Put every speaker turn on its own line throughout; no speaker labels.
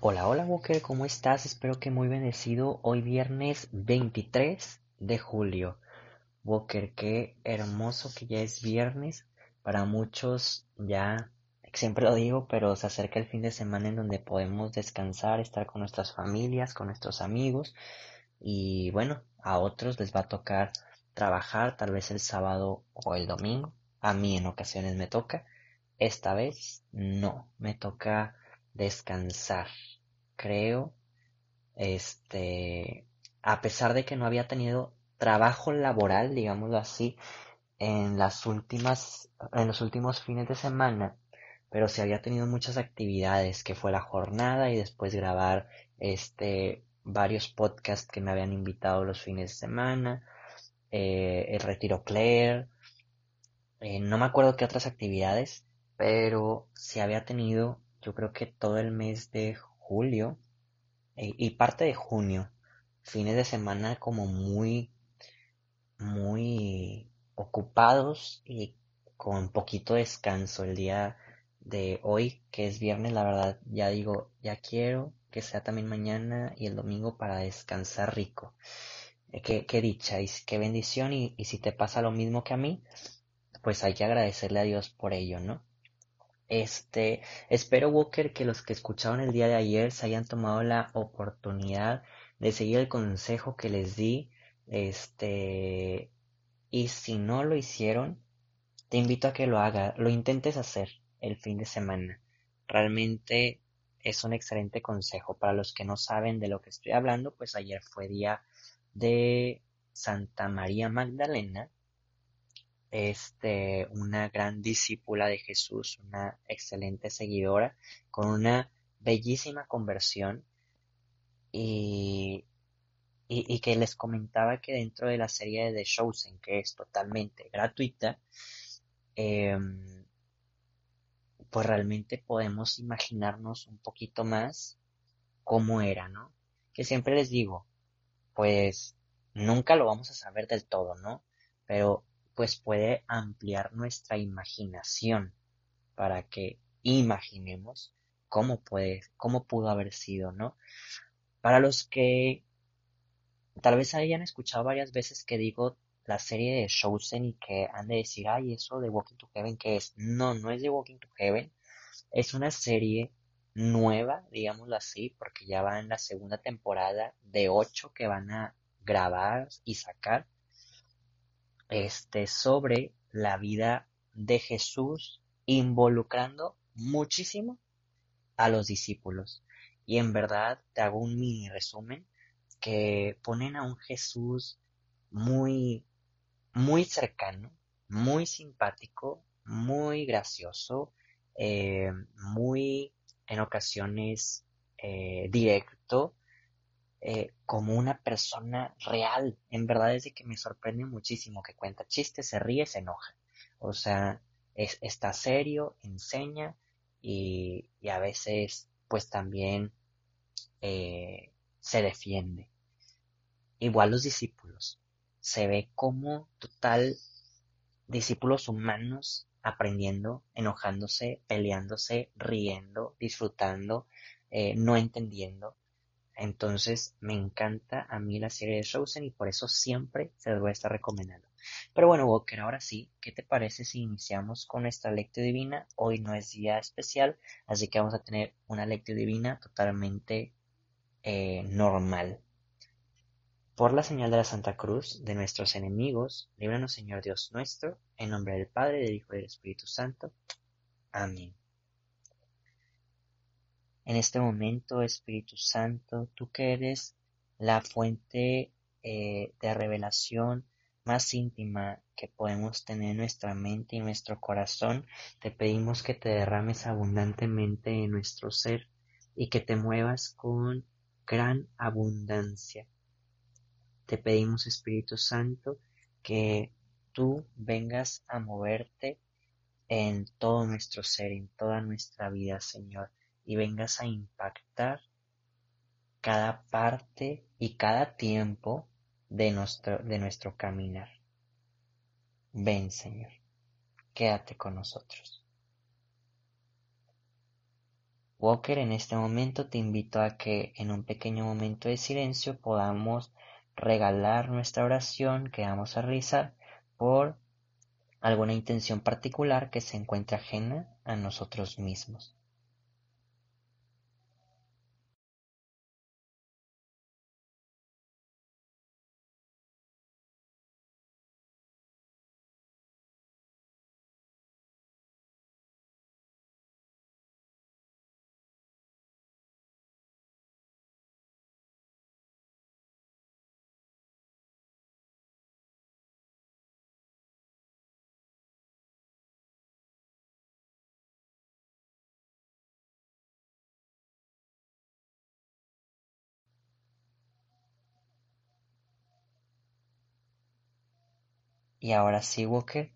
Hola, hola Walker, ¿cómo estás? Espero que muy bendecido. Hoy viernes 23 de julio. Walker, qué hermoso que ya es viernes. Para muchos ya, siempre lo digo, pero se acerca el fin de semana en donde podemos descansar, estar con nuestras familias, con nuestros amigos. Y bueno, a otros les va a tocar trabajar tal vez el sábado o el domingo. A mí en ocasiones me toca. Esta vez no, me toca descansar creo, este, a pesar de que no había tenido trabajo laboral, digámoslo así, en las últimas, en los últimos fines de semana, pero sí había tenido muchas actividades, que fue la jornada y después grabar, este, varios podcasts que me habían invitado los fines de semana, eh, el retiro Claire, eh, no me acuerdo qué otras actividades, pero sí había tenido, yo creo que todo el mes de julio eh, y parte de junio, fines de semana como muy, muy ocupados y con poquito descanso. El día de hoy, que es viernes, la verdad, ya digo, ya quiero que sea también mañana y el domingo para descansar rico. Eh, qué, qué, dicha y qué bendición y, y si te pasa lo mismo que a mí, pues hay que agradecerle a Dios por ello, ¿no? Este, espero Walker que los que escucharon el día de ayer se hayan tomado la oportunidad de seguir el consejo que les di. Este, y si no lo hicieron, te invito a que lo hagas, lo intentes hacer el fin de semana. Realmente es un excelente consejo. Para los que no saben de lo que estoy hablando, pues ayer fue día de Santa María Magdalena este, una gran discípula de Jesús, una excelente seguidora, con una bellísima conversión y, y, que les comentaba que dentro de la serie de The Chosen, que es totalmente gratuita, em, pues realmente podemos imaginarnos un poquito más cómo era, ¿no? Que siempre les digo, pues nunca lo vamos a saber del todo, ¿no? Pero pues puede ampliar nuestra imaginación para que imaginemos cómo puede, cómo pudo haber sido, ¿no? Para los que tal vez hayan escuchado varias veces que digo la serie de Chosen y que han de decir, ay, eso de Walking to Heaven, ¿qué es? No, no es de Walking to Heaven, es una serie nueva, digámoslo así, porque ya va en la segunda temporada de ocho que van a grabar y sacar este, sobre la vida de Jesús, involucrando muchísimo a los discípulos. Y en verdad te hago un mini resumen que ponen a un Jesús muy, muy cercano, muy simpático, muy gracioso, eh, muy en ocasiones eh, directo, eh, como una persona real. En verdad es de que me sorprende muchísimo que cuenta chistes, se ríe, se enoja. O sea, es, está serio, enseña y, y, a veces pues también eh, se defiende. Igual los discípulos. Se ve como total discípulos humanos aprendiendo, enojándose, peleándose, riendo, disfrutando, eh, no entendiendo. Entonces me encanta a mí la serie de Chosen y por eso siempre se les voy a estar recomendando. Pero bueno, Walker, ahora sí, ¿qué te parece si iniciamos con nuestra lectura divina? Hoy no es día especial, así que vamos a tener una lectura divina totalmente eh, normal. Por la señal de la Santa Cruz de nuestros enemigos, líbranos Señor Dios nuestro, en nombre del Padre, del Hijo y del Espíritu Santo. Amén. En este momento, Espíritu Santo, tú que eres la fuente eh, de revelación, más íntima que podemos tener en nuestra mente y nuestro corazón, te pedimos que te derrames abundantemente en nuestro ser y que te muevas con gran abundancia. Te pedimos, Espíritu Santo, que tú vengas a moverte en todo nuestro ser, en toda nuestra vida, Señor, y vengas a impactar cada parte y cada tiempo de nuestro, de nuestro caminar. Ven, Señor, quédate con nosotros. Walker, en este momento te invito a que en un pequeño momento de silencio podamos regalar nuestra oración que vamos a realizar por alguna intención particular que se encuentre ajena a nosotros mismos. Y ahora sí, Walker.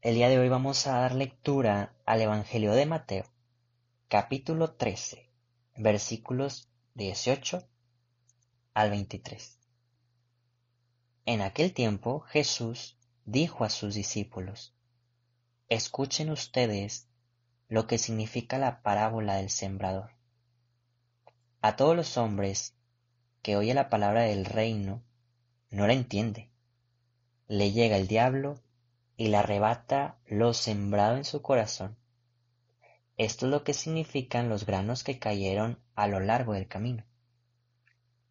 El día de hoy vamos a dar lectura al Evangelio de Mateo, capítulo 13, versículos 18 al 23. En aquel tiempo Jesús dijo a sus discípulos, Escuchen ustedes lo que significa la parábola del sembrador. A todos los hombres que oye la palabra del reino no la entiende le llega el diablo y le arrebata lo sembrado en su corazón. Esto es lo que significan los granos que cayeron a lo largo del camino.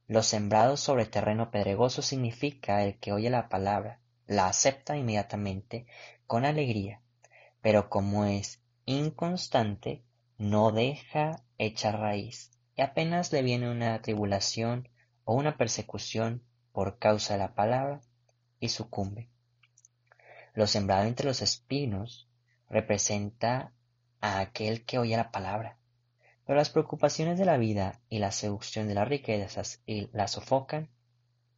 Los sembrados sobre terreno pedregoso significa el que oye la palabra, la acepta inmediatamente con alegría, pero como es inconstante, no deja echar raíz y apenas le viene una tribulación o una persecución por causa de la palabra, y sucumbe. Lo sembrado entre los espinos representa a aquel que oye la palabra, pero las preocupaciones de la vida y la seducción de las riquezas la sofocan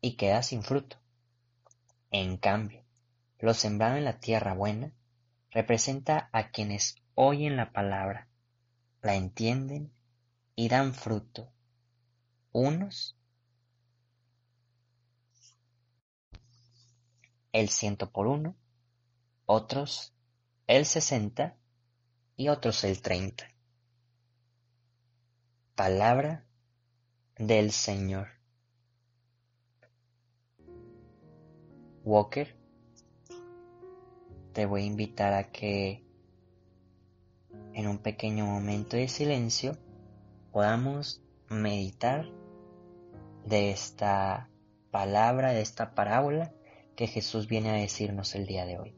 y queda sin fruto. En cambio, lo sembrado en la tierra buena representa a quienes oyen la palabra, la entienden y dan fruto, unos el ciento por uno, otros el sesenta y otros el treinta. Palabra del Señor. Walker, te voy a invitar a que en un pequeño momento de silencio podamos meditar de esta palabra, de esta parábola que Jesús viene a decirnos el día de hoy.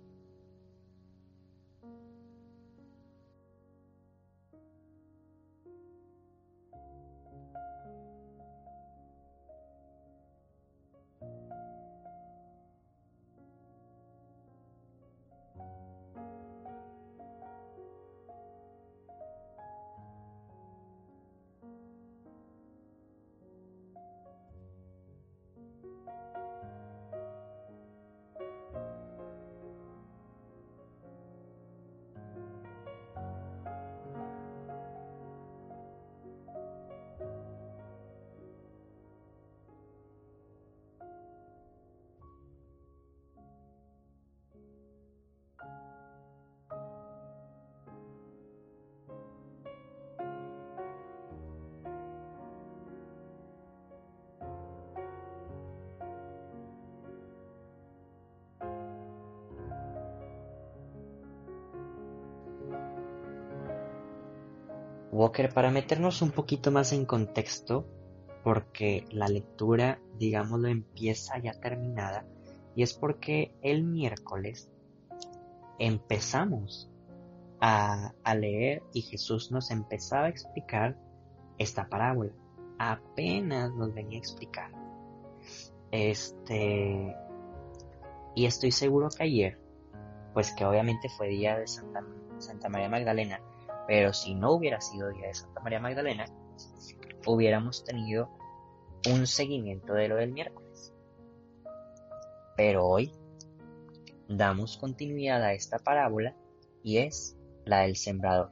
Walker, para meternos un poquito más en contexto, porque la lectura, digámoslo, empieza ya terminada, y es porque el miércoles empezamos a, a, leer y Jesús nos empezaba a explicar esta parábola. Apenas nos venía a explicar. Este, Y estoy seguro que ayer, pues que obviamente fue día de Santa, Santa María Magdalena, pero si no hubiera sido día de Santa María Magdalena, hubiéramos tenido un seguimiento de lo del miércoles. Pero hoy damos continuidad a esta parábola y es la del sembrador.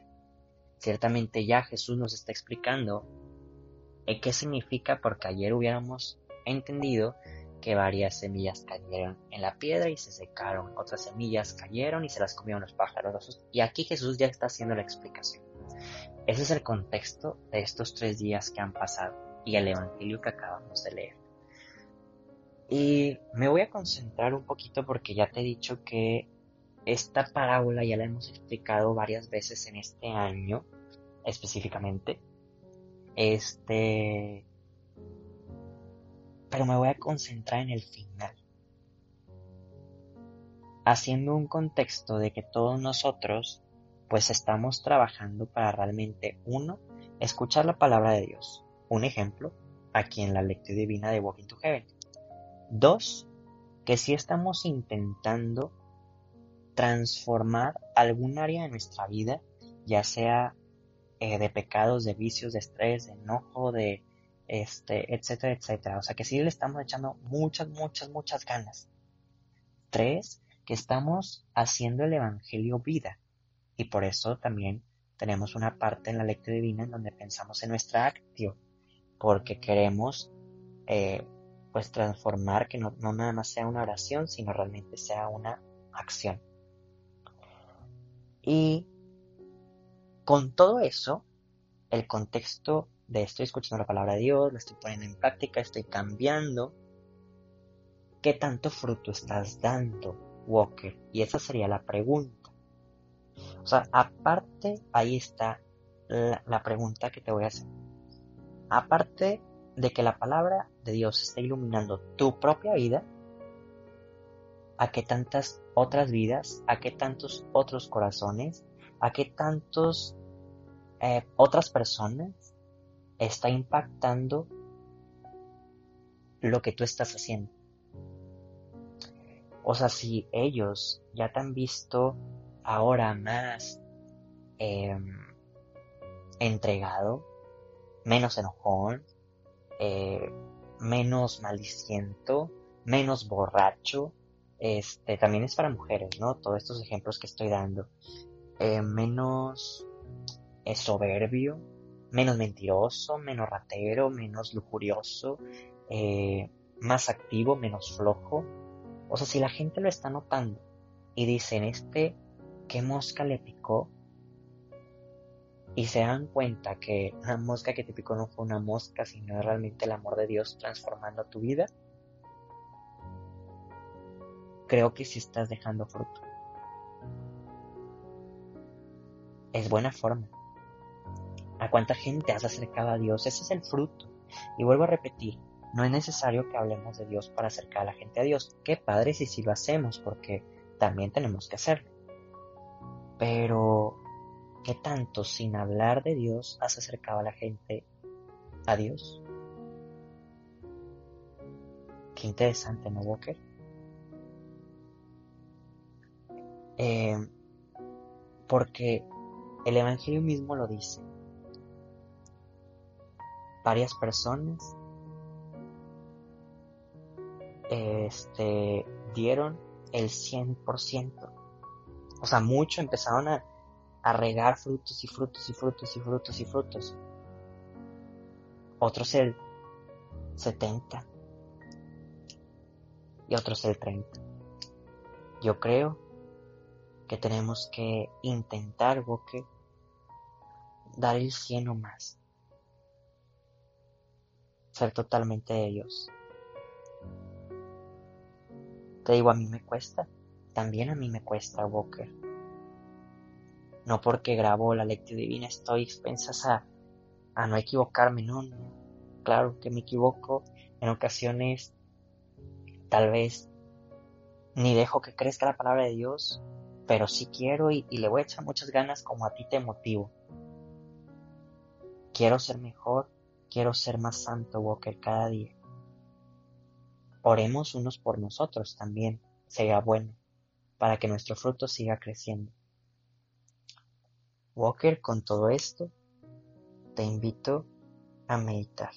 Ciertamente ya Jesús nos está explicando qué significa porque ayer hubiéramos entendido que varias semillas cayeron en la piedra y se secaron, otras semillas cayeron y se las comieron los pájaros. Y aquí Jesús ya está haciendo la explicación. Ese es el contexto de estos tres días que han pasado y el Evangelio que acabamos de leer. Y me voy a concentrar un poquito porque ya te he dicho que esta parábola ya la hemos explicado varias veces en este año específicamente. Este pero me voy a concentrar en el final. Haciendo un contexto de que todos nosotros pues estamos trabajando para realmente uno, escuchar la palabra de Dios. Un ejemplo, aquí en la lectura divina de Walking to Heaven. Dos, que si estamos intentando transformar algún área de nuestra vida, ya sea eh, de pecados, de vicios, de estrés, de enojo, de este, etcétera, etcétera. O sea que sí le estamos echando muchas, muchas, muchas ganas. Tres, que estamos haciendo el Evangelio vida. Y por eso también tenemos una parte en la lectura divina en donde pensamos en nuestra acción, porque queremos eh, pues transformar que no, no nada más sea una oración, sino realmente sea una acción. Y con todo eso, el contexto de estoy escuchando la palabra de Dios, la estoy poniendo en práctica, estoy cambiando. ¿Qué tanto fruto estás dando, Walker? Y esa sería la pregunta. O sea, aparte, ahí está la, pregunta que te voy a hacer. Aparte de que la palabra de Dios está iluminando tu propia vida, a qué tantas otras vidas, a qué tantos otros corazones, a qué tantos eh, otras personas está impactando lo que tú estás haciendo. O sea, si ellos ya te han visto ahora más em, entregado, menos enojón, eh, menos maldiciento, menos borracho, este también es para mujeres, ¿no? Todos estos ejemplos que estoy dando, eh, menos eh, soberbio, menos mentiroso, menos ratero, menos lujurioso, eh, más activo, menos flojo. O sea, si la gente lo está notando y dicen, este, ¿qué mosca le picó? Y se dan cuenta que la mosca que te picó no fue una mosca, sino realmente el amor de Dios transformando tu vida. Creo que si estás dejando fruto. Es buena forma a cuánta gente has acercado a Dios. Ese es el fruto. Y vuelvo a repetir, no es necesario que hablemos de Dios para acercar a la gente a Dios. Qué padre si sí lo hacemos, porque también tenemos que hacerlo. Pero, ¿qué tanto sin hablar de Dios has acercado a la gente a Dios? Qué interesante, ¿no, Walker? Eh, porque el Evangelio mismo lo dice varias personas este, dieron el 100%. O sea, mucho empezaron a, regar frutos y frutos y frutos y frutos y frutos. Otros el 70 y otros el 30. Yo creo que tenemos que intentar, Boque, dar el 100 o más ser totalmente ellos. Te digo, a mí me cuesta. También a mí me cuesta, Walker. No porque grabo la lectura divina estoy expensas a, a no equivocarme, no, no. Claro que me equivoco en ocasiones, tal vez ni dejo que crezca la palabra de Dios, pero sí quiero y, y le voy a echar muchas ganas como a ti te motivo. Quiero ser mejor, Quiero ser más santo, Walker, cada día. Oremos unos por nosotros también, sea bueno, para que nuestro fruto siga creciendo. Walker, con todo esto, te invito a meditar.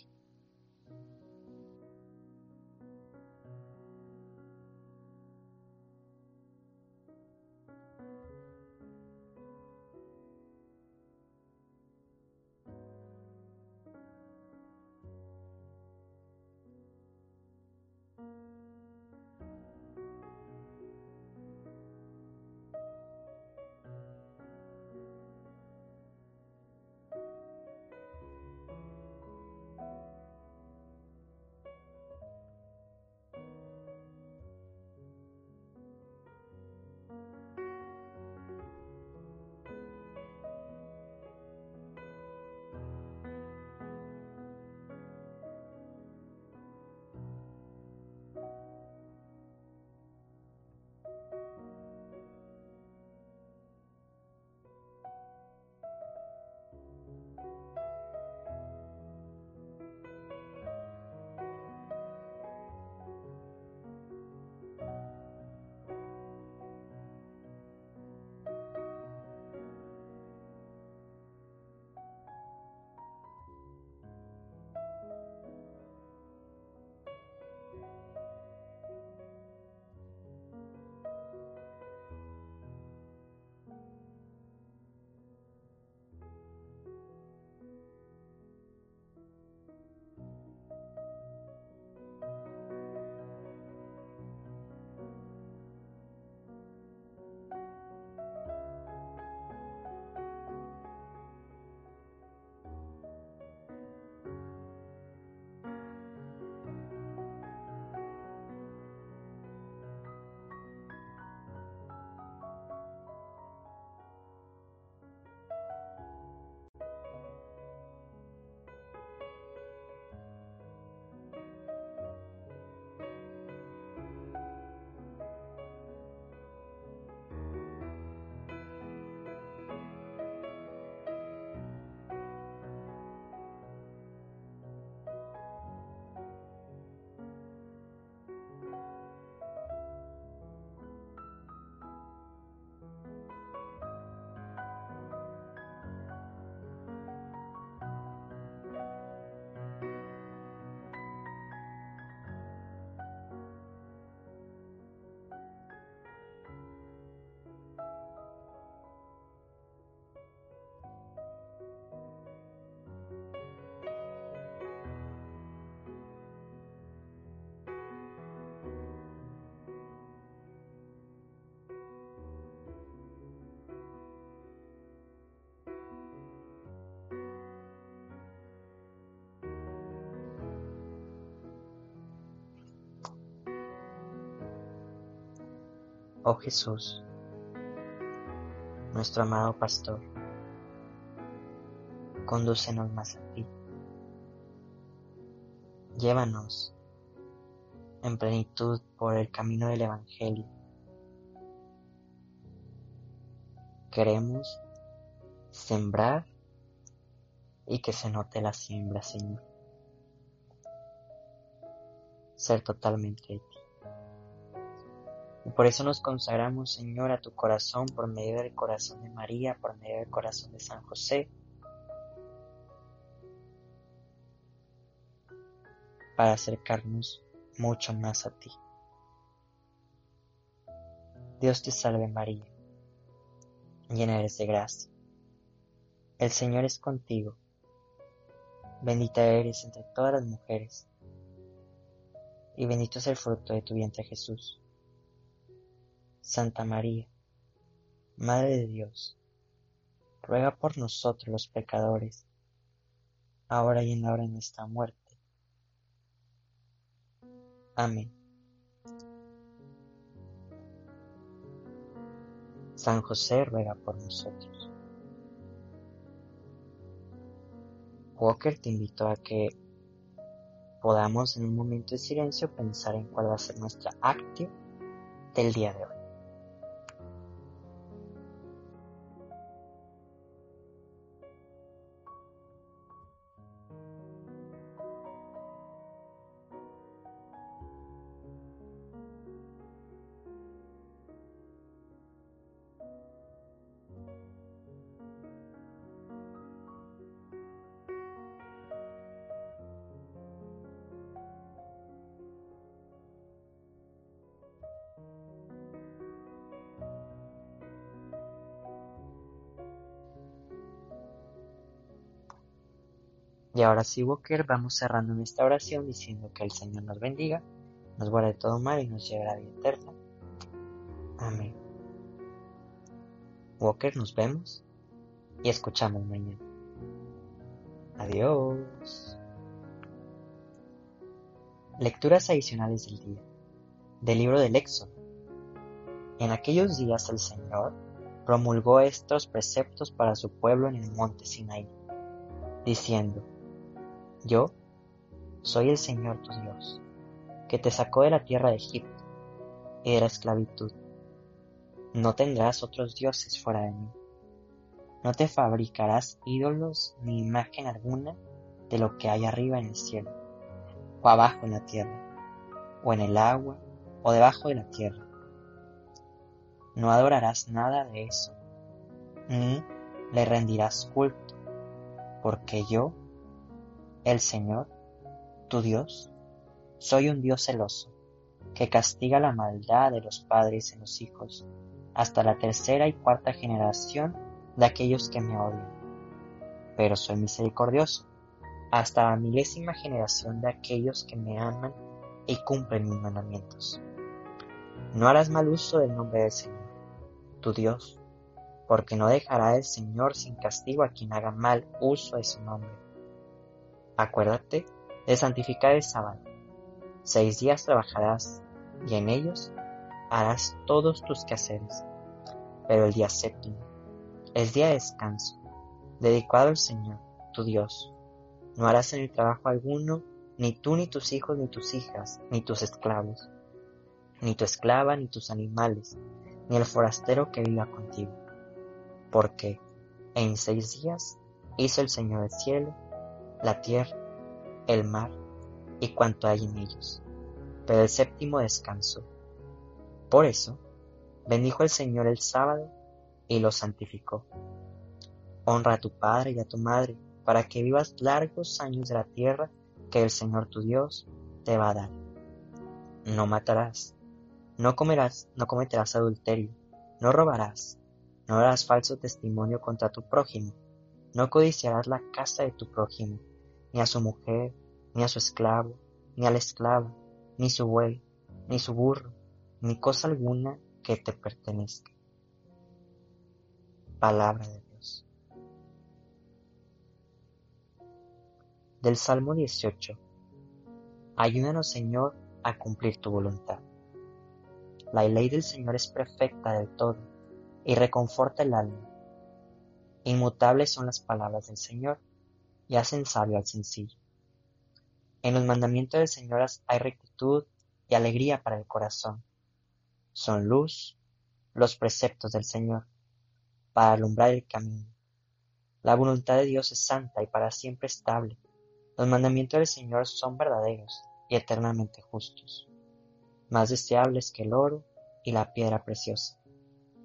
Oh Jesús, nuestro amado Pastor, condúcenos más a ti. Llévanos en plenitud por el camino del Evangelio. Queremos sembrar y que se note la siembra, Señor. Ser totalmente por eso nos consagramos, Señor, a tu corazón por medio del corazón de María, por medio del corazón de San José, para acercarnos mucho más a ti. Dios te salve María, llena eres de gracia. El Señor es contigo, bendita eres entre todas las mujeres, y bendito es el fruto de tu vientre Jesús. Santa María, Madre de Dios, ruega por nosotros los pecadores, ahora y en la hora de nuestra muerte. Amén. San José ruega por nosotros. Walker te invito a que podamos en un momento de silencio pensar en cuál va a ser nuestra actio del día de hoy. Y ahora sí, Walker, vamos cerrando esta oración diciendo que el Señor nos bendiga, nos guarde de todo mal y nos lleve a la vida eterna. Amén. Walker, nos vemos y escuchamos mañana. Adiós. Lecturas adicionales del día. Del libro del Éxodo. En aquellos días el Señor promulgó estos preceptos para su pueblo en el monte Sinaí, diciendo, Yo soy el Señor tu Dios, que te sacó de la tierra de Egipto y de la esclavitud. No tendrás otros dioses fuera de mí. No te fabricarás ídolos ni imagen alguna de lo que hay arriba en el cielo, o abajo en la tierra, o en el agua, o debajo de la tierra. No adorarás nada de eso, ni le rendirás culto, porque yo, el Señor, tu Dios, soy un Dios celoso, que castiga la maldad de los padres en los hijos, hasta la tercera y cuarta generación de aquellos que me odian. Pero soy misericordioso, hasta la milésima generación de aquellos que me aman y cumplen mis mandamientos. No harás mal uso del nombre del Señor, tu Dios, porque no dejará el Señor sin castigo a quien haga mal uso de su nombre. Acuérdate de santificar el sábado. Seis días trabajarás, y en ellos harás todos tus quehaceres. Pero el día séptimo es día de descanso, dedicado al Señor, tu Dios. No harás en el trabajo alguno, ni tú, ni tus hijos, ni tus hijas, ni tus esclavos, ni tu esclava, ni tus animales, ni el forastero que viva contigo. Porque en seis días hizo el Señor el cielo, la tierra, el mar y cuanto hay en ellos. Pero el séptimo descansó. Por eso, bendijo el Señor el sábado y lo santificó. Honra a tu padre y a tu madre, para que vivas largos años de la tierra que el Señor tu Dios te va a dar. No matarás, no comerás, no cometerás adulterio, no robarás, no darás falso testimonio contra tu prójimo, no codiciarás la casa de tu prójimo, ni a su mujer, ni a su esclavo, ni a la esclava, ni su buey, ni su burro, ni cosa alguna que te pertenezca. Palabra de Dios. Del Salmo 18. Ayúdanos, Señor, a cumplir tu voluntad. La ley del Señor es perfecta del todo y reconforta el alma. Inmutables son las palabras del Señor y hacen sabio al sencillo. En los mandamientos del Señor hay rectitud y alegría para el corazón. Son luz los preceptos del Señor para alumbrar el camino. La voluntad de Dios es santa y para siempre estable. Los mandamientos del Señor son verdaderos y eternamente justos más deseables que el oro y la piedra preciosa,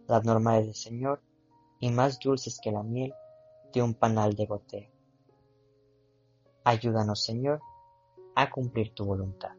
las normales del Señor y más dulces que la miel de un panal de goteo. Ayúdanos, Señor, a cumplir tu voluntad.